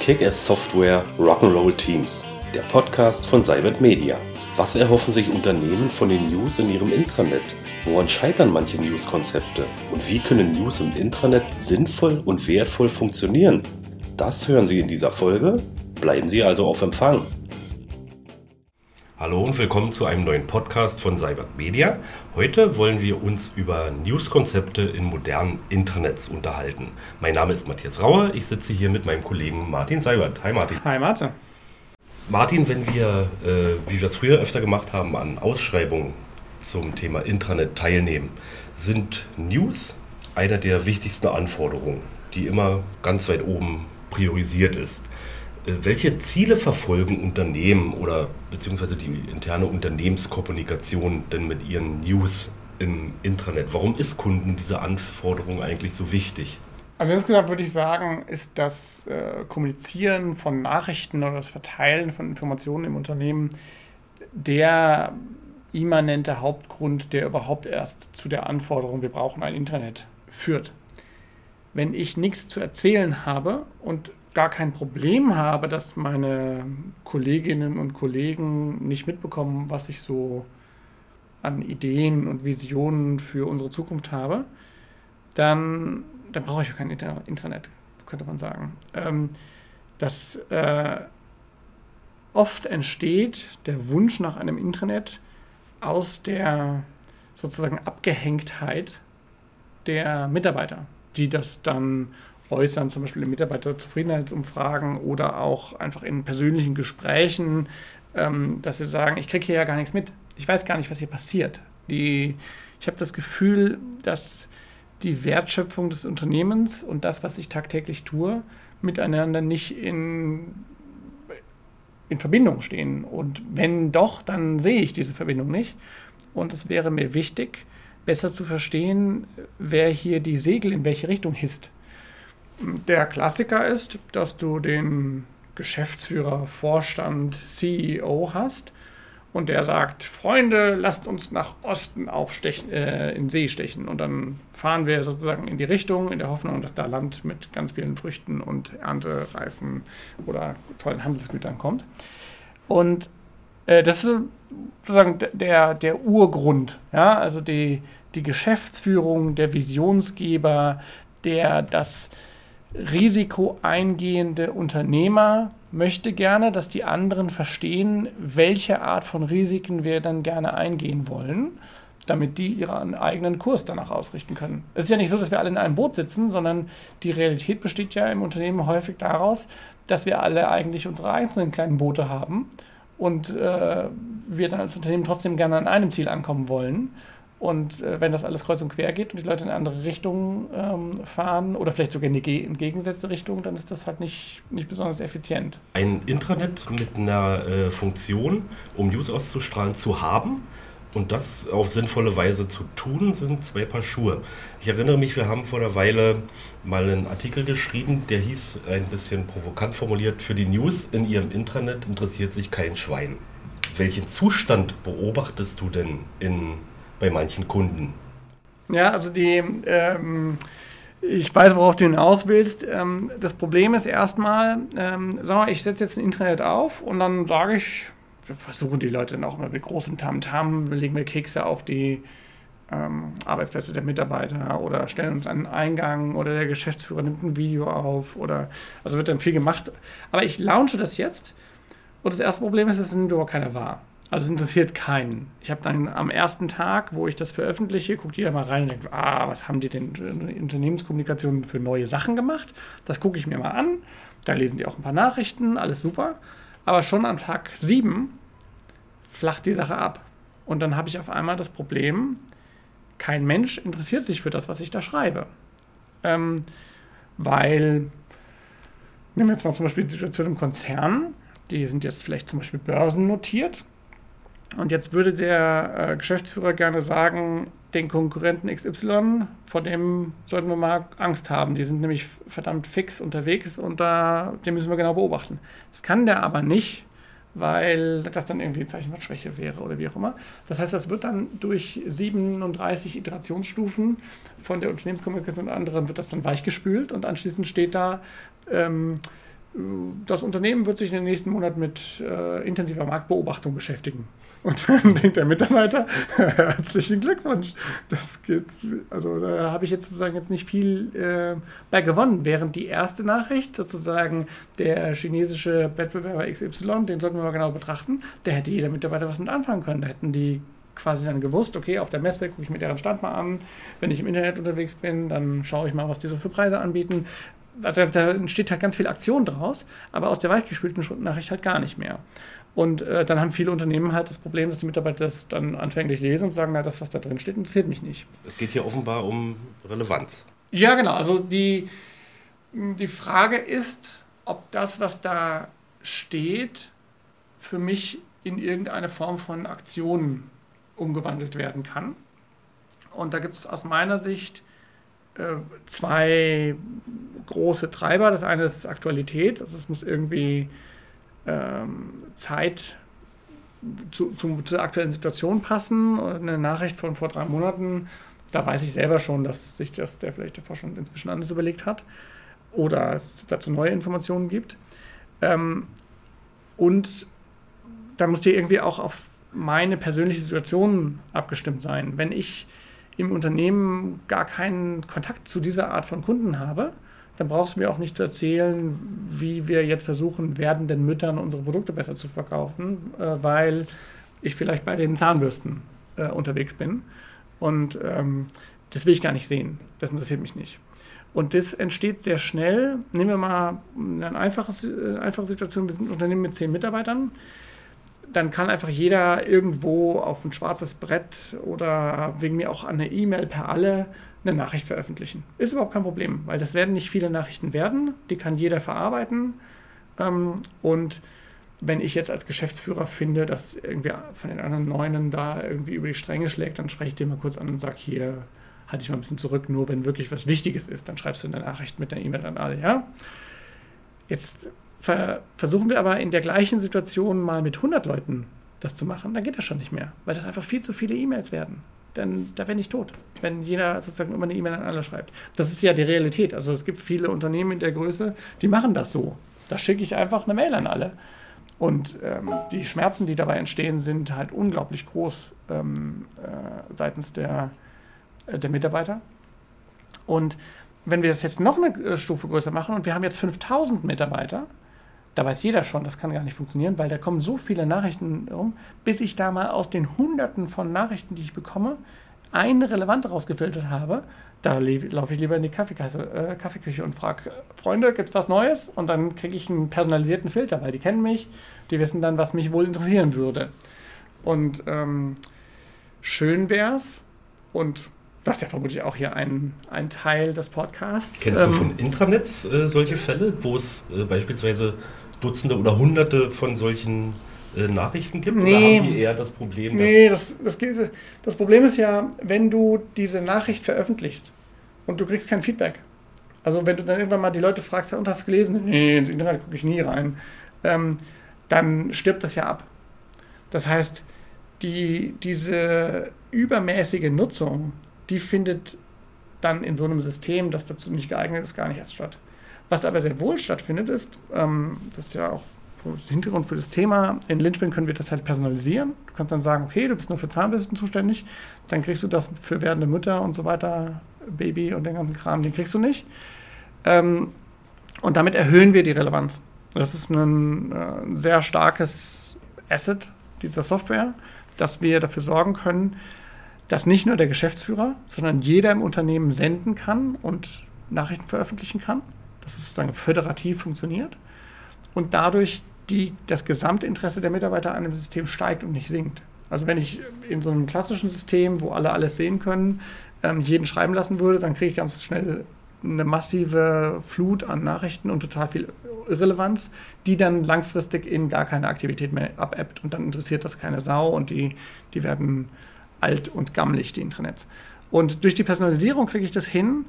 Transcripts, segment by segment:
Kick-Ass Software Rock'n'Roll Teams, der Podcast von Cybert Media. Was erhoffen sich Unternehmen von den News in ihrem Intranet? Woran scheitern manche News-Konzepte? Und wie können News im Intranet sinnvoll und wertvoll funktionieren? Das hören Sie in dieser Folge. Bleiben Sie also auf Empfang. Hallo und willkommen zu einem neuen Podcast von Cybert Media. Heute wollen wir uns über News-Konzepte in modernen Intranets unterhalten. Mein Name ist Matthias Rauer, ich sitze hier mit meinem Kollegen Martin Seibert. Hi Martin. Hi Martin. Martin, wenn wir, äh, wie wir es früher öfter gemacht haben, an Ausschreibungen zum Thema Intranet teilnehmen, sind News einer der wichtigsten Anforderungen, die immer ganz weit oben priorisiert ist. Äh, welche Ziele verfolgen Unternehmen oder beziehungsweise die interne Unternehmenskommunikation denn mit ihren News im Intranet? Warum ist Kunden diese Anforderung eigentlich so wichtig? Also insgesamt würde ich sagen, ist das äh, Kommunizieren von Nachrichten oder das Verteilen von Informationen im Unternehmen der immanente Hauptgrund, der überhaupt erst zu der Anforderung, wir brauchen ein Internet, führt. Wenn ich nichts zu erzählen habe und gar kein Problem habe, dass meine Kolleginnen und Kollegen nicht mitbekommen, was ich so an Ideen und Visionen für unsere Zukunft habe, dann, dann brauche ich kein Internet, könnte man sagen. Ähm, das äh, oft entsteht der Wunsch nach einem Internet aus der sozusagen Abgehängtheit der Mitarbeiter, die das dann äußern, zum Beispiel in Mitarbeiterzufriedenheitsumfragen oder auch einfach in persönlichen Gesprächen, ähm, dass sie sagen, ich kriege hier ja gar nichts mit. Ich weiß gar nicht, was hier passiert. Die, ich habe das Gefühl, dass die Wertschöpfung des Unternehmens und das, was ich tagtäglich tue, miteinander nicht in, in Verbindung stehen. Und wenn doch, dann sehe ich diese Verbindung nicht. Und es wäre mir wichtig, besser zu verstehen, wer hier die Segel in welche Richtung hisst. Der Klassiker ist, dass du den Geschäftsführer, Vorstand, CEO hast und der sagt, Freunde, lasst uns nach Osten aufstechen, äh, in See stechen. Und dann fahren wir sozusagen in die Richtung, in der Hoffnung, dass da Land mit ganz vielen Früchten und Erntereifen oder tollen Handelsgütern kommt. Und äh, das ist sozusagen der, der Urgrund, ja, also die, die Geschäftsführung, der Visionsgeber, der das risikoeingehende Unternehmer möchte gerne, dass die anderen verstehen, welche Art von Risiken wir dann gerne eingehen wollen, damit die ihren eigenen Kurs danach ausrichten können. Es ist ja nicht so, dass wir alle in einem Boot sitzen, sondern die Realität besteht ja im Unternehmen häufig daraus, dass wir alle eigentlich unsere einzelnen kleinen Boote haben und äh, wir dann als Unternehmen trotzdem gerne an einem Ziel ankommen wollen. Und äh, wenn das alles kreuz und quer geht und die Leute in andere Richtungen ähm, fahren oder vielleicht sogar in die entgegengesetzte Richtung, dann ist das halt nicht, nicht besonders effizient. Ein Intranet mit einer äh, Funktion, um News auszustrahlen, zu haben und das auf sinnvolle Weise zu tun, sind zwei Paar Schuhe. Ich erinnere mich, wir haben vor einer Weile mal einen Artikel geschrieben, der hieß ein bisschen provokant formuliert, für die News in ihrem Intranet interessiert sich kein Schwein. Welchen Zustand beobachtest du denn in bei manchen Kunden. Ja, also die, ähm, ich weiß, worauf du hinaus willst. Ähm, das Problem ist erstmal, ähm, sag mal, ich setze jetzt ein Internet auf und dann sage ich, wir versuchen die Leute dann auch immer mit großem Tamtam, -Tam, legen wir Kekse auf die ähm, Arbeitsplätze der Mitarbeiter oder stellen uns einen Eingang oder der Geschäftsführer nimmt ein Video auf oder also wird dann viel gemacht. Aber ich launche das jetzt und das erste Problem ist, es nimmt überhaupt keiner wahr. Also es interessiert keinen. Ich habe dann am ersten Tag, wo ich das veröffentliche, guckt jeder mal rein und denkt, ah, was haben die denn in Unternehmenskommunikation für neue Sachen gemacht? Das gucke ich mir mal an. Da lesen die auch ein paar Nachrichten, alles super. Aber schon am Tag 7 flacht die Sache ab. Und dann habe ich auf einmal das Problem, kein Mensch interessiert sich für das, was ich da schreibe. Ähm, weil, nehmen wir jetzt mal zum Beispiel die Situation im Konzern, die sind jetzt vielleicht zum Beispiel börsennotiert und jetzt würde der äh, Geschäftsführer gerne sagen, den Konkurrenten XY, vor dem sollten wir mal Angst haben. Die sind nämlich verdammt fix unterwegs und da, den müssen wir genau beobachten. Das kann der aber nicht, weil das dann irgendwie ein Zeichen von Schwäche wäre oder wie auch immer. Das heißt, das wird dann durch 37 Iterationsstufen von der Unternehmenskommunikation und anderen wird das dann weichgespült und anschließend steht da, ähm, das Unternehmen wird sich in den nächsten Monaten mit äh, intensiver Marktbeobachtung beschäftigen. Und dann denkt der Mitarbeiter, herzlichen Glückwunsch. Das geht, also da habe ich jetzt sozusagen jetzt nicht viel äh, bei gewonnen. Während die erste Nachricht, sozusagen der chinesische Wettbewerber XY, den sollten wir mal genau betrachten, da hätte jeder Mitarbeiter was mit anfangen können. Da hätten die quasi dann gewusst, okay, auf der Messe gucke ich mir deren Stand mal an. Wenn ich im Internet unterwegs bin, dann schaue ich mal, was die so für Preise anbieten also da entsteht halt ganz viel Aktion draus, aber aus der weichgespülten Nachricht halt gar nicht mehr. Und äh, dann haben viele Unternehmen halt das Problem, dass die Mitarbeiter das dann anfänglich lesen und sagen, na, das, was da drin steht, interessiert mich nicht. Es geht hier offenbar um Relevanz. Ja, genau. Also die, die Frage ist, ob das, was da steht, für mich in irgendeine Form von Aktion umgewandelt werden kann. Und da gibt es aus meiner Sicht äh, zwei große Treiber. Das eine ist Aktualität, also es muss irgendwie Zeit zu, zu, zur aktuellen Situation passen. Eine Nachricht von vor drei Monaten, da weiß ich selber schon, dass sich das der vielleicht der Vorstand inzwischen anders überlegt hat oder es dazu neue Informationen gibt. Ähm, und da muss die irgendwie auch auf meine persönliche Situation abgestimmt sein. Wenn ich im Unternehmen gar keinen Kontakt zu dieser Art von Kunden habe, dann brauchst du mir auch nicht zu erzählen, wie wir jetzt versuchen, werdenden Müttern unsere Produkte besser zu verkaufen, äh, weil ich vielleicht bei den Zahnbürsten äh, unterwegs bin. Und ähm, das will ich gar nicht sehen. Das interessiert mich nicht. Und das entsteht sehr schnell. Nehmen wir mal eine einfache, äh, einfache Situation. Wir sind ein Unternehmen mit zehn Mitarbeitern dann kann einfach jeder irgendwo auf ein schwarzes Brett oder wegen mir auch an eine E-Mail per alle eine Nachricht veröffentlichen. Ist überhaupt kein Problem, weil das werden nicht viele Nachrichten werden, die kann jeder verarbeiten. Ähm, und wenn ich jetzt als Geschäftsführer finde, dass irgendwie von den anderen Neunen da irgendwie über die Stränge schlägt, dann spreche ich den mal kurz an und sage, hier, halte ich mal ein bisschen zurück, nur wenn wirklich was Wichtiges ist, dann schreibst du eine Nachricht mit einer E-Mail an alle, ja? Jetzt ver versuchen wir aber in der gleichen Situation mal mit 100 Leuten das zu machen, dann geht das schon nicht mehr, weil das einfach viel zu viele E-Mails werden. Denn da bin ich tot, wenn jeder sozusagen immer eine E-Mail an alle schreibt. Das ist ja die Realität. Also es gibt viele Unternehmen in der Größe, die machen das so. Da schicke ich einfach eine Mail an alle. Und ähm, die Schmerzen, die dabei entstehen, sind halt unglaublich groß ähm, äh, seitens der, äh, der Mitarbeiter. Und wenn wir das jetzt noch eine äh, Stufe größer machen und wir haben jetzt 5000 Mitarbeiter, da weiß jeder schon, das kann gar nicht funktionieren, weil da kommen so viele Nachrichten rum, bis ich da mal aus den Hunderten von Nachrichten, die ich bekomme, eine relevante rausgefiltert habe. Da laufe ich lieber in die äh, Kaffeeküche und frage, Freunde, gibt es was Neues? Und dann kriege ich einen personalisierten Filter, weil die kennen mich, die wissen dann, was mich wohl interessieren würde. Und ähm, schön wäre es, und das ist ja vermutlich auch hier ein, ein Teil des Podcasts. Kennst ähm, du von Intranets äh, solche Fälle, wo es äh, beispielsweise Dutzende oder Hunderte von solchen äh, Nachrichten gibt? Nee, oder haben die eher das Problem? Nee, das, das, das Problem ist ja, wenn du diese Nachricht veröffentlichst und du kriegst kein Feedback. Also wenn du dann irgendwann mal die Leute fragst, und hast du gelesen? Nee, ins Internet gucke ich nie rein. Ähm, dann stirbt das ja ab. Das heißt, die, diese übermäßige Nutzung, die findet dann in so einem System, das dazu nicht geeignet ist, gar nicht erst statt. Was aber sehr wohl stattfindet, ist, ähm, das ist ja auch Hintergrund für das Thema, in Lynchpin können wir das halt personalisieren. Du kannst dann sagen, okay, du bist nur für Zahnbürsten zuständig, dann kriegst du das für werdende Mütter und so weiter, Baby und den ganzen Kram, den kriegst du nicht. Ähm, und damit erhöhen wir die Relevanz. Das ist ein, äh, ein sehr starkes Asset dieser Software, dass wir dafür sorgen können, dass nicht nur der Geschäftsführer, sondern jeder im Unternehmen senden kann und Nachrichten veröffentlichen kann dass es sozusagen föderativ funktioniert und dadurch die, das Gesamtinteresse der Mitarbeiter an dem System steigt und nicht sinkt. Also wenn ich in so einem klassischen System, wo alle alles sehen können, ähm, jeden schreiben lassen würde, dann kriege ich ganz schnell eine massive Flut an Nachrichten und total viel Irrelevanz, die dann langfristig in gar keine Aktivität mehr abebbt und dann interessiert das keine Sau und die, die werden alt und gammelig, die Intranets. Und durch die Personalisierung kriege ich das hin,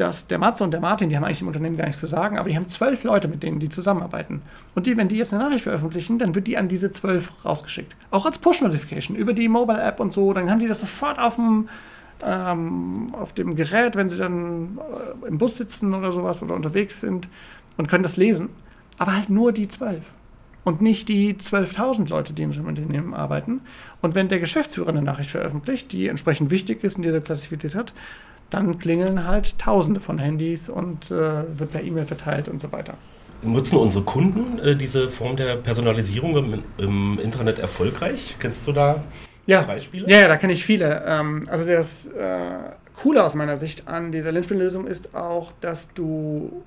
dass der Matze und der Martin, die haben eigentlich im Unternehmen gar nichts zu sagen, aber die haben zwölf Leute, mit denen die zusammenarbeiten. Und die, wenn die jetzt eine Nachricht veröffentlichen, dann wird die an diese zwölf rausgeschickt. Auch als Push-Notification über die Mobile-App und so. Dann haben die das sofort auf dem, ähm, auf dem Gerät, wenn sie dann äh, im Bus sitzen oder sowas oder unterwegs sind und können das lesen. Aber halt nur die zwölf und nicht die 12.000 Leute, die im Unternehmen arbeiten. Und wenn der Geschäftsführer eine Nachricht veröffentlicht, die entsprechend wichtig ist und diese Klassifizität hat, dann klingeln halt Tausende von Handys und äh, wird per E-Mail verteilt und so weiter. Nutzen unsere Kunden äh, diese Form der Personalisierung im, im, Internet erfolgreich? Kennst du da ja. Beispiele? Ja, ja da kenne ich viele. Ähm, also das äh, Coole aus meiner Sicht an dieser Linchpin-Lösung ist auch, dass du,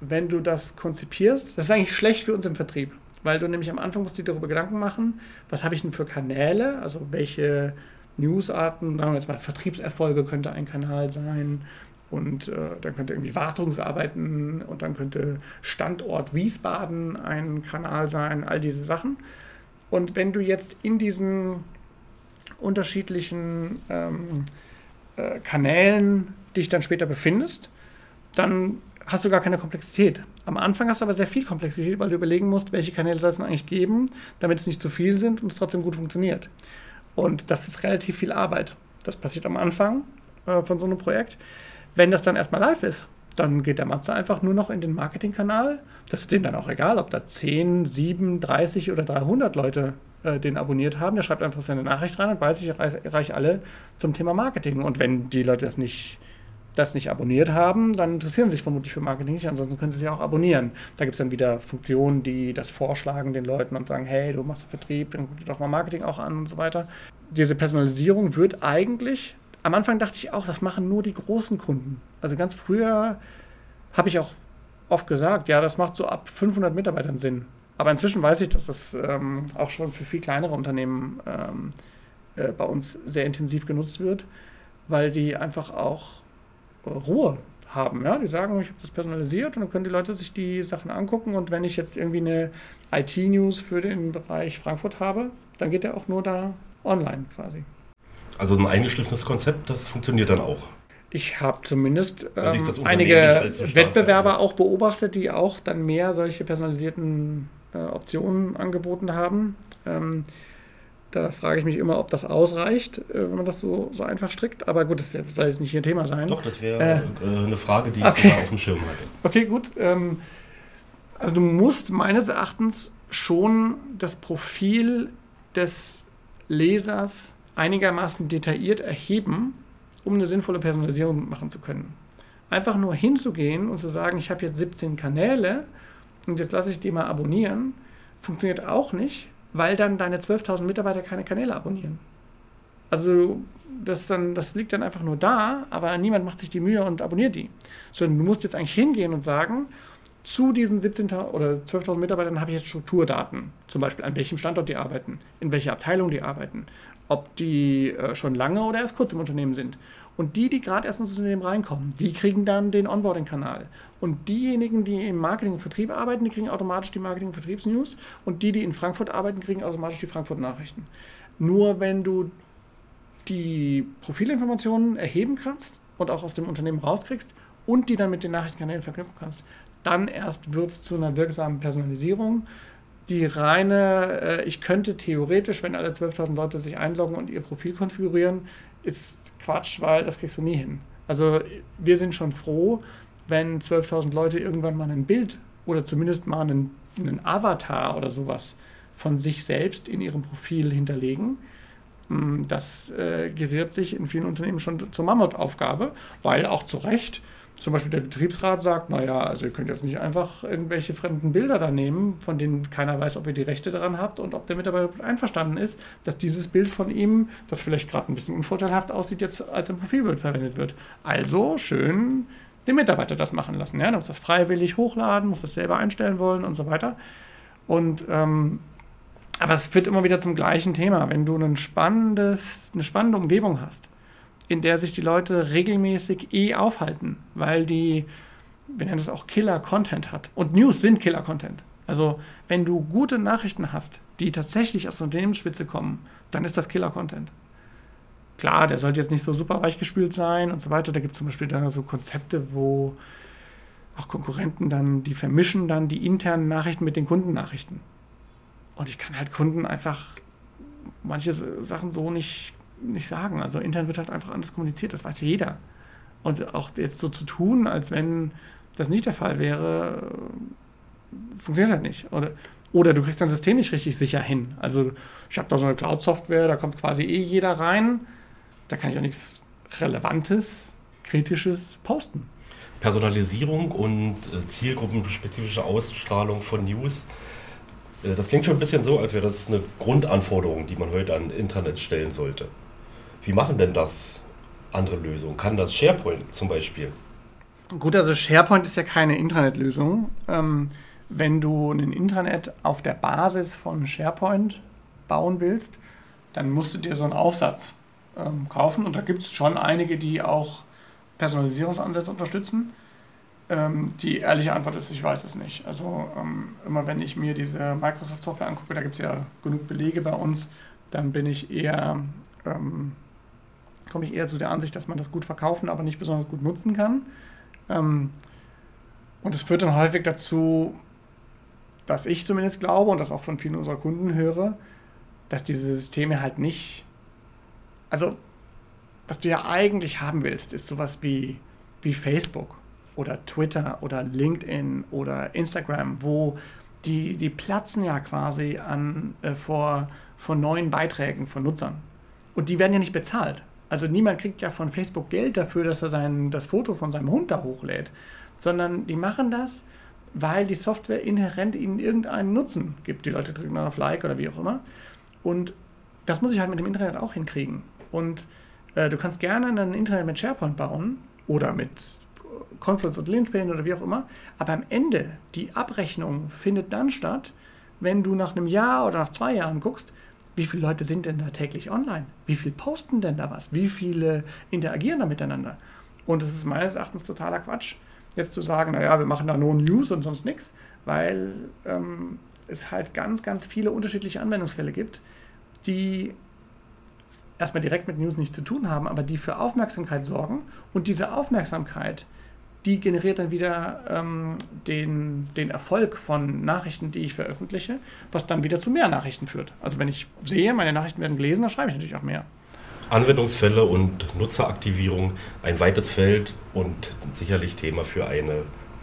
wenn du das konzipierst, das ist eigentlich schlecht für uns im Vertrieb, weil du nämlich am Anfang musst dir darüber Gedanken machen, was habe ich denn für Kanäle, also welche Newsarten, sagen wir jetzt mal Vertriebserfolge könnte ein Kanal sein und äh, dann könnte irgendwie Wartungsarbeiten und dann könnte Standort Wiesbaden ein Kanal sein, all diese Sachen. Und wenn du jetzt in diesen unterschiedlichen ähm, äh, Kanälen dich dann später befindest, dann hast du gar keine Komplexität. Am Anfang hast du aber sehr viel Komplexität, weil du überlegen musst, welche Kanäle soll es eigentlich geben, damit es nicht zu viel sind und es trotzdem gut funktioniert. Und das ist relativ viel Arbeit. Das passiert am Anfang äh, von so einem Projekt. Wenn das dann erstmal live ist, dann geht der Matze einfach nur noch in den Marketingkanal. Das ist dem dann auch egal, ob da 10, 7, 30 oder 300 Leute äh, den abonniert haben. Der schreibt einfach seine Nachricht rein und weiß, ich erreiche alle zum Thema Marketing. Und wenn die Leute das nicht das nicht abonniert haben, dann interessieren sie sich vermutlich für Marketing nicht, ansonsten können sie sich auch abonnieren. Da gibt es dann wieder Funktionen, die das vorschlagen den Leuten und sagen, hey, du machst Vertrieb, dann guck dir doch mal Marketing auch an und so weiter. Diese Personalisierung wird eigentlich, am Anfang dachte ich auch, das machen nur die großen Kunden. Also ganz früher habe ich auch oft gesagt, ja, das macht so ab 500 Mitarbeitern Sinn. Aber inzwischen weiß ich, dass das ähm, auch schon für viel kleinere Unternehmen ähm, äh, bei uns sehr intensiv genutzt wird, weil die einfach auch Ruhe haben. Ja? Die sagen, ich habe das personalisiert und dann können die Leute sich die Sachen angucken und wenn ich jetzt irgendwie eine IT-News für den Bereich Frankfurt habe, dann geht der auch nur da online quasi. Also ein eingeschliffenes Konzept, das funktioniert dann auch. Ich habe zumindest ähm, einige Wettbewerber auch beobachtet, die auch dann mehr solche personalisierten äh, Optionen angeboten haben. Ähm, da frage ich mich immer, ob das ausreicht, äh, wenn man das so, so einfach strickt. Aber gut, das soll jetzt nicht Ihr Thema sein. Doch, das wäre äh, äh, eine Frage, die okay. ich sogar auf dem Schirm hatte. Okay, gut. Ähm, also du musst meines Erachtens schon das Profil des Lesers einigermaßen detailliert erheben, um eine sinnvolle Personalisierung machen zu können. Einfach nur hinzugehen und zu sagen, ich habe jetzt 17 Kanäle und jetzt lasse ich die mal abonnieren, funktioniert auch nicht, weil dann deine 12.000 Mitarbeiter keine Kanäle abonnieren. Also das, dann, das liegt dann einfach nur da, aber niemand macht sich die Mühe und abonniert die. Sondern du musst jetzt eigentlich hingehen und sagen, zu diesen 17.000 oder 12.000 Mitarbeitern habe ich jetzt Strukturdaten. Zum Beispiel an welchem Standort die arbeiten, in welcher Abteilung die arbeiten, ob die äh, schon lange oder erst kurz im Unternehmen sind. Und die, die gerade erst ins Unternehmen reinkommen, die kriegen dann den Onboarding-Kanal. Und diejenigen, die im Marketing und Vertrieb arbeiten, die kriegen automatisch die Marketing- und Vertriebsnews. Und die, die in Frankfurt arbeiten, kriegen automatisch die Frankfurt-Nachrichten. Nur wenn du die Profilinformationen erheben kannst und auch aus dem Unternehmen rauskriegst und die dann mit den Nachrichtenkanälen verknüpfen kannst, dann erst wird es zu einer wirksamen Personalisierung. Die reine, äh, ich könnte theoretisch, wenn alle 12.000 Leute sich einloggen und ihr Profil konfigurieren, ist Quatsch, weil das kriegst du nie hin. Also wir sind schon froh, wenn 12.000 Leute irgendwann mal ein Bild oder zumindest mal einen, einen Avatar oder sowas von sich selbst in ihrem Profil hinterlegen. Mm, das äh, geriert sich in vielen Unternehmen schon zur Mammutaufgabe, weil auch zu Recht zum Beispiel der Betriebsrat sagt, naja, also ihr könnt jetzt nicht einfach irgendwelche fremden Bilder da nehmen, von denen keiner weiß, ob ihr die Rechte daran habt und ob der Mitarbeiter einverstanden ist, dass dieses Bild von ihm, das vielleicht gerade ein bisschen unvorteilhaft aussieht, jetzt als ein Profilbild verwendet wird. Also schön den Mitarbeiter das machen lassen. Ja? Der muss das freiwillig hochladen, muss das selber einstellen wollen und so weiter. Und ähm, aber es führt immer wieder zum gleichen Thema. Wenn du ein spannendes, eine spannende Umgebung hast, in der sich die Leute regelmäßig eh aufhalten, weil die, wir nennen das auch Killer-Content hat. Und News sind Killer-Content. Also wenn du gute Nachrichten hast, die tatsächlich aus der Unternehmensspitze kommen, dann ist das Killer-Content. klar, der sollte jetzt nicht so super weichgespült sein und so weiter. Da gibt es zum Beispiel da so Konzepte, wo auch Konkurrenten dann, die vermischen dann die internen Nachrichten mit den Kundennachrichten. Und ich kann halt Kunden einfach manche Sachen so nicht, nicht sagen. Also intern wird halt einfach anders kommuniziert, das weiß jeder. Und auch jetzt so zu tun, als wenn das nicht der Fall wäre, funktioniert halt nicht. Oder, oder du kriegst dein System nicht richtig sicher hin. Also ich habe da so eine Cloud-Software, da kommt quasi eh jeder rein. Da kann ich auch nichts Relevantes, Kritisches posten. Personalisierung und äh, zielgruppenspezifische Ausstrahlung von News. Äh, das klingt schon ein bisschen so, als wäre das eine Grundanforderung, die man heute an Internet stellen sollte. Wie machen denn das andere Lösungen? Kann das SharePoint zum Beispiel? Gut, also SharePoint ist ja keine Intranet-Lösung. Ähm, wenn du ein Intranet auf der Basis von SharePoint bauen willst, dann musst du dir so einen Aufsatz ähm, kaufen. Und da gibt es schon einige, die auch Personalisierungsansätze unterstützen. Ähm, die ehrliche Antwort ist, ich weiß es nicht. Also ähm, immer wenn ich mir diese Microsoft-Software angucke, da gibt es ja genug Belege bei uns, dann bin ich eher, komme ich eher zu der Ansicht, dass man das gut verkaufen, aber nicht besonders gut nutzen kann. Ähm, und es führt dann häufig dazu, dass ich zumindest glaube und das auch von vielen unserer Kunden höre, dass diese Systeme halt nicht, also was du ja eigentlich haben willst, ist sowas wie, wie Facebook oder Twitter oder LinkedIn oder Instagram, wo die, die platzen ja quasi an, äh, vor, vor neuen Beiträgen von Nutzern. Und die werden ja nicht bezahlt. Also niemand kriegt ja von Facebook Geld dafür, dass er sein, das Foto von seinem Hund da hochlädt, sondern die machen das, weil die Software inhärent ihnen irgendeinen Nutzen gibt. Die Leute drücken dann auf Like oder wie auch immer. Und das muss ich halt mit dem Internet auch hinkriegen. Und äh, du kannst gerne ein Internet mit SharePoint bauen oder mit Confluence und Linspin oder wie auch immer. Aber am Ende, die Abrechnung findet dann statt, wenn du nach einem Jahr oder nach zwei Jahren guckst, wie viele Leute sind denn da täglich online? Wie viele posten denn da was? Wie viele interagieren da miteinander? Und es ist meines Erachtens totaler Quatsch, jetzt zu sagen, naja, wir machen da nur News und sonst nichts, weil ähm, es halt ganz, ganz viele unterschiedliche Anwendungsfälle gibt, die erstmal direkt mit News nichts zu tun haben, aber die für Aufmerksamkeit sorgen und diese Aufmerksamkeit die generiert dann wieder ähm, den, den Erfolg von Nachrichten, die ich veröffentliche, was dann wieder zu mehr Nachrichten führt. Also wenn ich sehe, meine Nachrichten werden gelesen, dann schreibe ich natürlich auch mehr. Anwendungsfälle und Nutzeraktivierung, ein weites Feld und sicherlich Thema für eine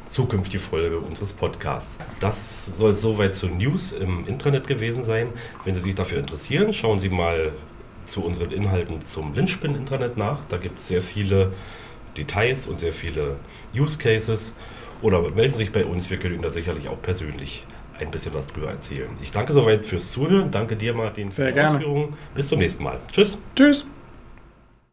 zukünftige Folge unseres Podcasts. Das soll soweit zu News im Internet gewesen sein. Wenn Sie sich dafür interessieren, schauen Sie mal zu unseren Inhalten zum Linspin-Internet nach. Da gibt es sehr viele Details und sehr viele Use Cases oder melden Sie sich bei uns. Wir können Ihnen da sicherlich auch persönlich ein bisschen was drüber erzählen. Ich danke soweit fürs Zuhören. Danke dir, Martin, für die Ausführungen. Bis zum nächsten Mal. Tschüss. Tschüss.